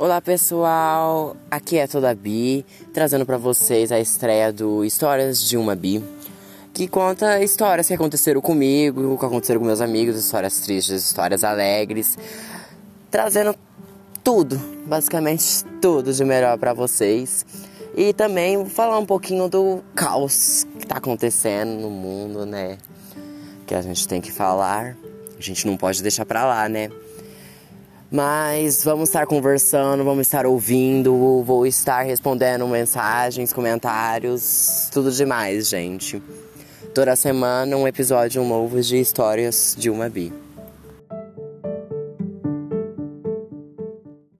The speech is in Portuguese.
Olá pessoal, aqui é Toda Bi, trazendo para vocês a estreia do Histórias de uma Bi, que conta histórias que aconteceram comigo, que aconteceram com meus amigos, histórias tristes, histórias alegres, trazendo tudo, basicamente tudo de melhor para vocês. E também falar um pouquinho do caos que tá acontecendo no mundo, né? Que a gente tem que falar. A gente não pode deixar pra lá, né? Mas vamos estar conversando, vamos estar ouvindo, vou estar respondendo mensagens, comentários, tudo demais, gente. Toda semana um episódio novo de histórias de uma bi.